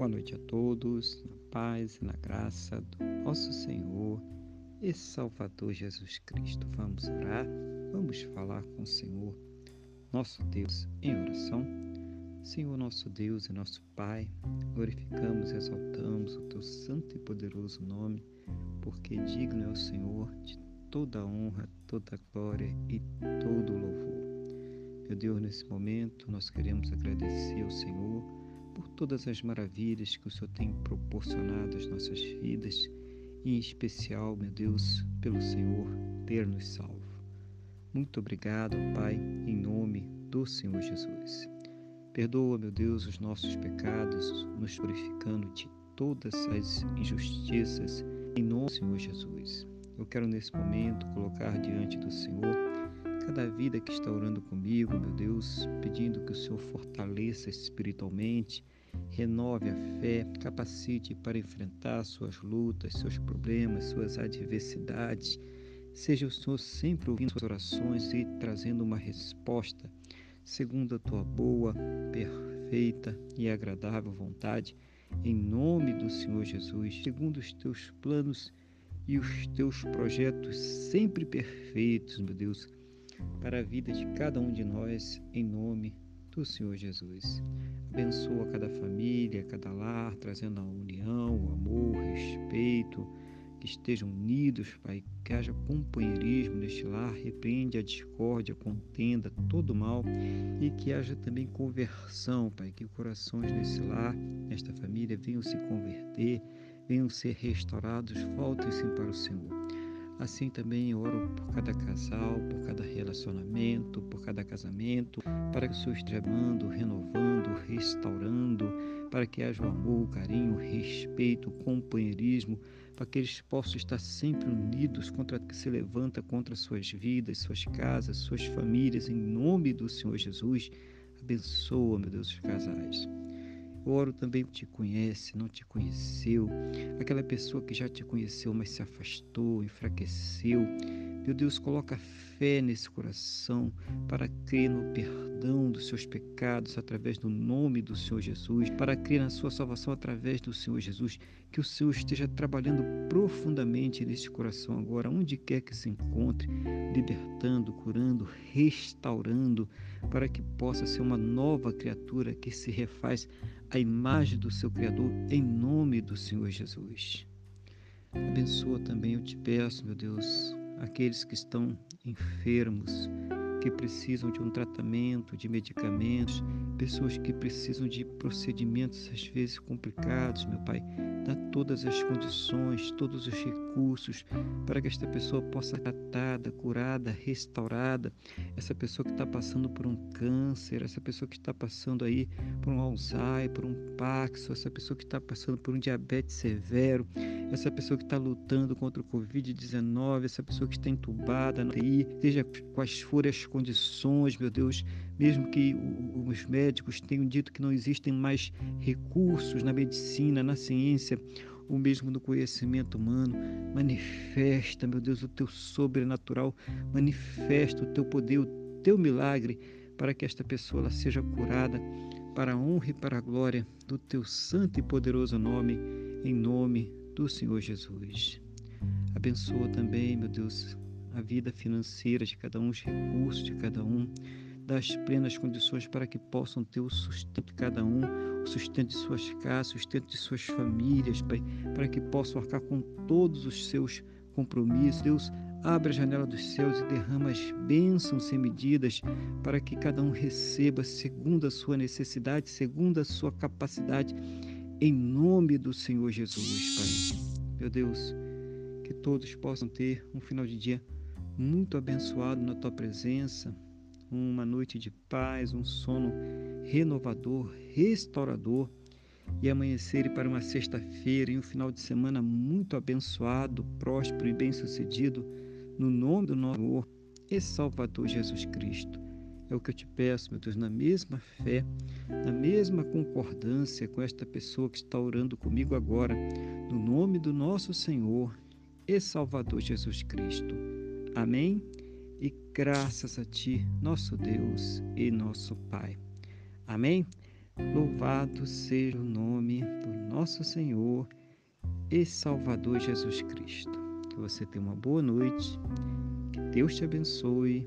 Boa noite a todos, na paz e na graça do nosso Senhor e Salvador Jesus Cristo. Vamos orar, vamos falar com o Senhor, nosso Deus, em oração. Senhor, nosso Deus e nosso Pai, glorificamos e exaltamos o teu santo e poderoso nome, porque digno é o Senhor de toda honra, toda glória e todo louvor. Meu Deus, nesse momento nós queremos agradecer ao Senhor por todas as maravilhas que o Senhor tem proporcionado às nossas vidas e em especial, meu Deus, pelo Senhor ter nos salvo. Muito obrigado, Pai, em nome do Senhor Jesus. Perdoa, meu Deus, os nossos pecados, nos purificando de todas as injustiças, em nome do Senhor Jesus. Eu quero nesse momento colocar diante do Senhor cada vida que está orando comigo, meu Deus, pedindo que o Senhor fortaleça espiritualmente, renove a fé, capacite para enfrentar suas lutas, seus problemas, suas adversidades. Seja o Senhor sempre ouvindo suas orações e trazendo uma resposta segundo a tua boa, perfeita e agradável vontade, em nome do Senhor Jesus, segundo os teus planos e os teus projetos sempre perfeitos, meu Deus para a vida de cada um de nós, em nome do Senhor Jesus. Abençoa cada família, cada lar, trazendo a união, o amor, o respeito, que estejam unidos, Pai, que haja companheirismo neste lar, repreende a discórdia, a contenda, todo mal e que haja também conversão, Pai, que corações nesse lar, nesta família, venham se converter, venham ser restaurados, voltem-se para o Senhor. Assim também oro por cada casal, por cada relacionamento, por cada casamento, para que o Senhor esteja amando, renovando, restaurando, para que haja o amor, o carinho, o respeito, o companheirismo, para que eles possam estar sempre unidos contra o que se levanta contra suas vidas, suas casas, suas famílias, em nome do Senhor Jesus. Abençoa, meu Deus, os casais. Oro também te conhece, não te conheceu, aquela pessoa que já te conheceu, mas se afastou, enfraqueceu. Meu Deus, coloca fé nesse coração para crer no perdão dos seus pecados através do nome do Senhor Jesus, para crer na sua salvação através do Senhor Jesus. Que o Senhor esteja trabalhando profundamente nesse coração agora, onde quer que se encontre, libertando, curando, restaurando, para que possa ser uma nova criatura que se refaz à imagem do seu Criador, em nome do Senhor Jesus. Abençoa também, eu te peço, meu Deus, aqueles que estão enfermos, que precisam de um tratamento, de medicamentos, pessoas que precisam de procedimentos às vezes complicados, meu Pai. Dá todas as condições, todos os recursos para que esta pessoa possa ser tratada, curada, restaurada. Essa pessoa que está passando por um câncer, essa pessoa que está passando aí por um Alzheimer, por um Parkinson, essa pessoa que está passando por um diabetes severo, essa pessoa que está lutando contra o Covid-19, essa pessoa que está entubada na TI, seja quais forem as condições, meu Deus, mesmo que os médicos tenham dito que não existem mais recursos na medicina, na ciência, ou mesmo no conhecimento humano, manifesta, meu Deus, o teu sobrenatural, manifesta o teu poder, o teu milagre, para que esta pessoa ela seja curada para a honra e para a glória do teu santo e poderoso nome, em nome do Senhor Jesus. Abençoa também, meu Deus, a vida financeira de cada um, os recursos de cada um, das plenas condições para que possam ter o sustento de cada um, o sustento de suas casas, o sustento de suas famílias, Pai, para que possam arcar com todos os seus compromissos. Deus, abre a janela dos céus e derrama as bênçãos sem medidas para que cada um receba segundo a sua necessidade, segundo a sua capacidade, em nome do Senhor Jesus, Pai. Meu Deus, que todos possam ter um final de dia muito abençoado na tua presença, uma noite de paz, um sono renovador, restaurador e amanhecer para uma sexta-feira e um final de semana muito abençoado, próspero e bem-sucedido, no nome do nosso Senhor e Salvador Jesus Cristo. É o que eu te peço, meu Deus, na mesma fé, na mesma concordância com esta pessoa que está orando comigo agora, no nome do nosso Senhor e Salvador Jesus Cristo. Amém? E graças a Ti, nosso Deus e nosso Pai. Amém? Louvado seja o nome do nosso Senhor e Salvador Jesus Cristo. Que você tenha uma boa noite, que Deus te abençoe